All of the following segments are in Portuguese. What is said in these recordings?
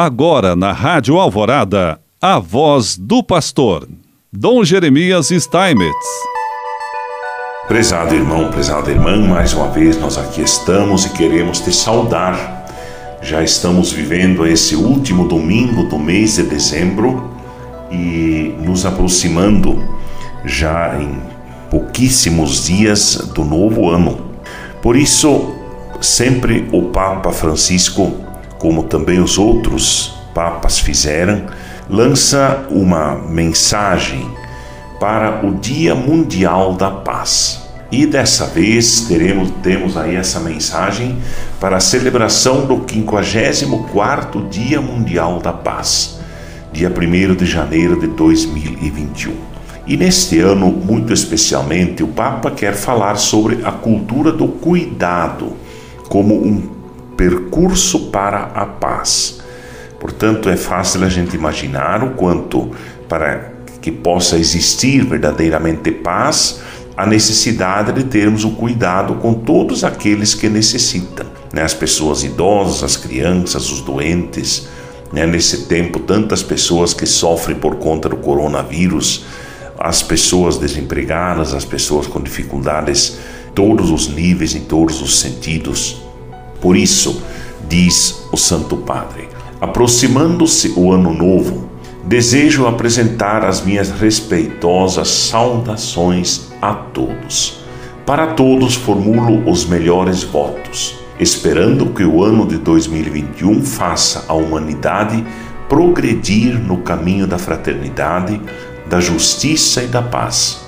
Agora na Rádio Alvorada, a voz do pastor, Dom Jeremias Steinmetz. Prezado irmão, prezada irmã, mais uma vez nós aqui estamos e queremos te saudar. Já estamos vivendo esse último domingo do mês de dezembro e nos aproximando já em pouquíssimos dias do novo ano. Por isso, sempre o Papa Francisco como também os outros papas fizeram, lança uma mensagem para o Dia Mundial da Paz. E dessa vez teremos temos aí essa mensagem para a celebração do 54º Dia Mundial da Paz, dia 1 de janeiro de 2021. E neste ano, muito especialmente, o Papa quer falar sobre a cultura do cuidado como um percurso para a paz. Portanto, é fácil a gente imaginar o quanto para que possa existir verdadeiramente paz, a necessidade de termos o cuidado com todos aqueles que necessitam, né? as pessoas idosas, as crianças, os doentes. Né? Nesse tempo, tantas pessoas que sofrem por conta do coronavírus, as pessoas desempregadas, as pessoas com dificuldades, todos os níveis, em todos os sentidos. Por isso, diz o Santo Padre, aproximando-se o Ano Novo, desejo apresentar as minhas respeitosas saudações a todos. Para todos formulo os melhores votos, esperando que o ano de 2021 faça a humanidade progredir no caminho da fraternidade, da justiça e da paz.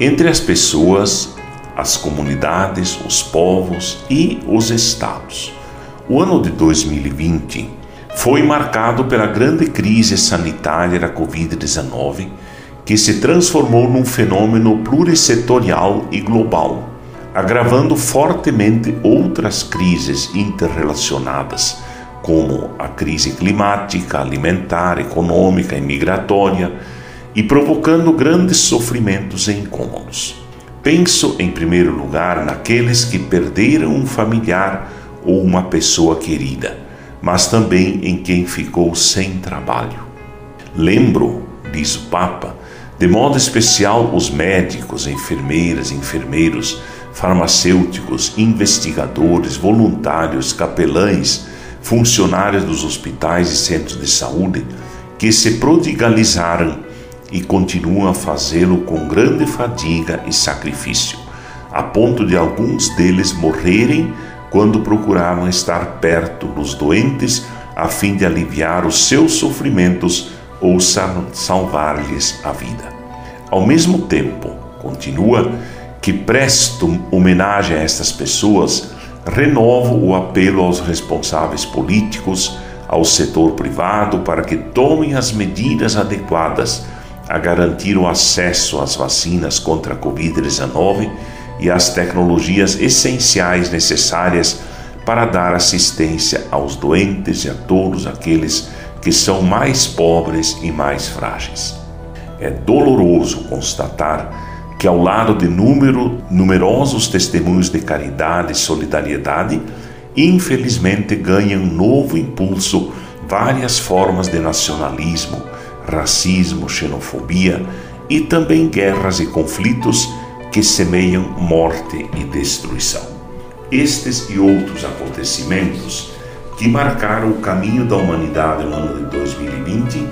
Entre as pessoas, as comunidades, os povos e os estados. O ano de 2020 foi marcado pela grande crise sanitária da Covid-19, que se transformou num fenômeno plurissetorial e global, agravando fortemente outras crises interrelacionadas, como a crise climática, alimentar, econômica e migratória, e provocando grandes sofrimentos e incômodos. Penso, em primeiro lugar, naqueles que perderam um familiar ou uma pessoa querida, mas também em quem ficou sem trabalho. Lembro, diz o Papa, de modo especial os médicos, enfermeiras, enfermeiros, farmacêuticos, investigadores, voluntários, capelães, funcionários dos hospitais e centros de saúde que se prodigalizaram e continuam a fazê-lo com grande fadiga e sacrifício, a ponto de alguns deles morrerem quando procuravam estar perto dos doentes a fim de aliviar os seus sofrimentos ou salvar-lhes a vida. Ao mesmo tempo, continua, que presto homenagem a estas pessoas, renovo o apelo aos responsáveis políticos, ao setor privado para que tomem as medidas adequadas a garantir o acesso às vacinas contra a Covid-19 e às tecnologias essenciais necessárias para dar assistência aos doentes e a todos aqueles que são mais pobres e mais frágeis. É doloroso constatar que, ao lado de número, numerosos testemunhos de caridade e solidariedade, infelizmente ganham novo impulso várias formas de nacionalismo, racismo, xenofobia e também guerras e conflitos que semeiam morte e destruição. Estes e outros acontecimentos que marcaram o caminho da humanidade no ano de 2020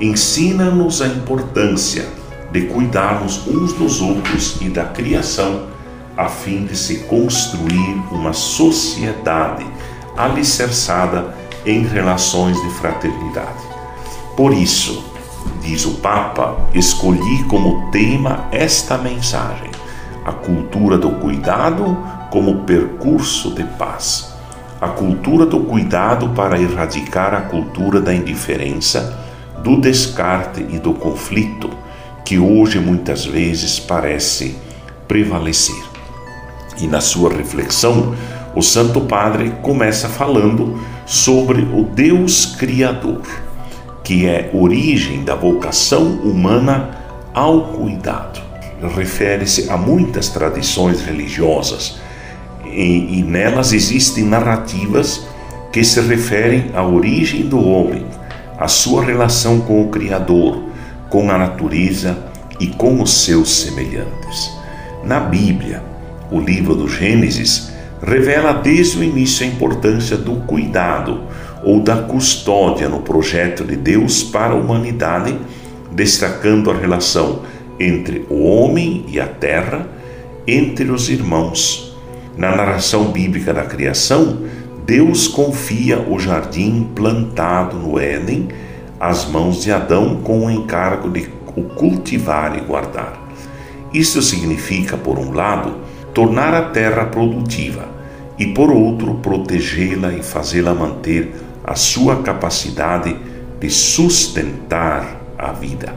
ensinam-nos a importância de cuidarmos uns dos outros e da criação a fim de se construir uma sociedade alicerçada em relações de fraternidade. Por isso, diz o Papa, escolhi como tema esta mensagem: a cultura do cuidado como percurso de paz. A cultura do cuidado para erradicar a cultura da indiferença, do descarte e do conflito, que hoje muitas vezes parece prevalecer. E na sua reflexão, o Santo Padre começa falando sobre o Deus Criador que é origem da vocação humana ao cuidado. Refere-se a muitas tradições religiosas e, e nelas existem narrativas que se referem à origem do homem, à sua relação com o Criador, com a natureza e com os seus semelhantes. Na Bíblia, o livro do Gênesis revela desde o início a importância do cuidado ou da custódia no projeto de Deus para a humanidade, destacando a relação entre o homem e a terra, entre os irmãos. Na narração bíblica da criação, Deus confia o jardim plantado no Éden às mãos de Adão com o encargo de o cultivar e guardar. Isso significa, por um lado, tornar a terra produtiva e, por outro, protegê-la e fazê-la manter a sua capacidade de sustentar a vida.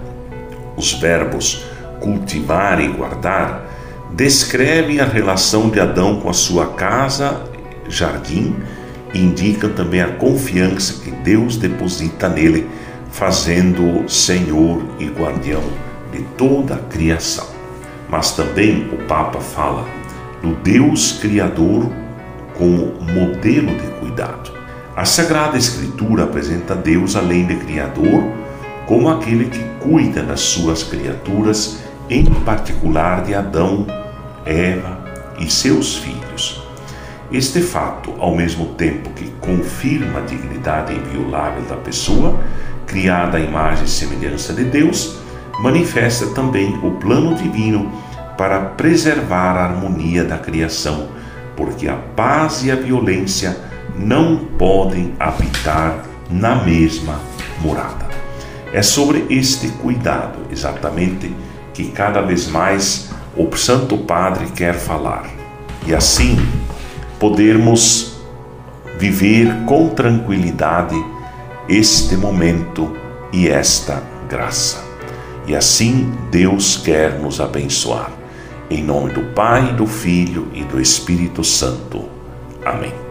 Os verbos cultivar e guardar descrevem a relação de Adão com a sua casa, jardim, e indicam também a confiança que Deus deposita nele, fazendo-o Senhor e guardião de toda a criação. Mas também o Papa fala do Deus Criador como modelo de cuidado. A Sagrada Escritura apresenta Deus além de Criador como aquele que cuida das suas criaturas, em particular de Adão, Eva e seus filhos. Este fato, ao mesmo tempo que confirma a dignidade inviolável da pessoa, criada à imagem e semelhança de Deus, manifesta também o plano divino para preservar a harmonia da criação, porque a paz e a violência não podem habitar na mesma morada. É sobre este cuidado, exatamente, que cada vez mais o Santo Padre quer falar. E assim podermos viver com tranquilidade este momento e esta graça. E assim Deus quer nos abençoar. Em nome do Pai, do Filho e do Espírito Santo. Amém.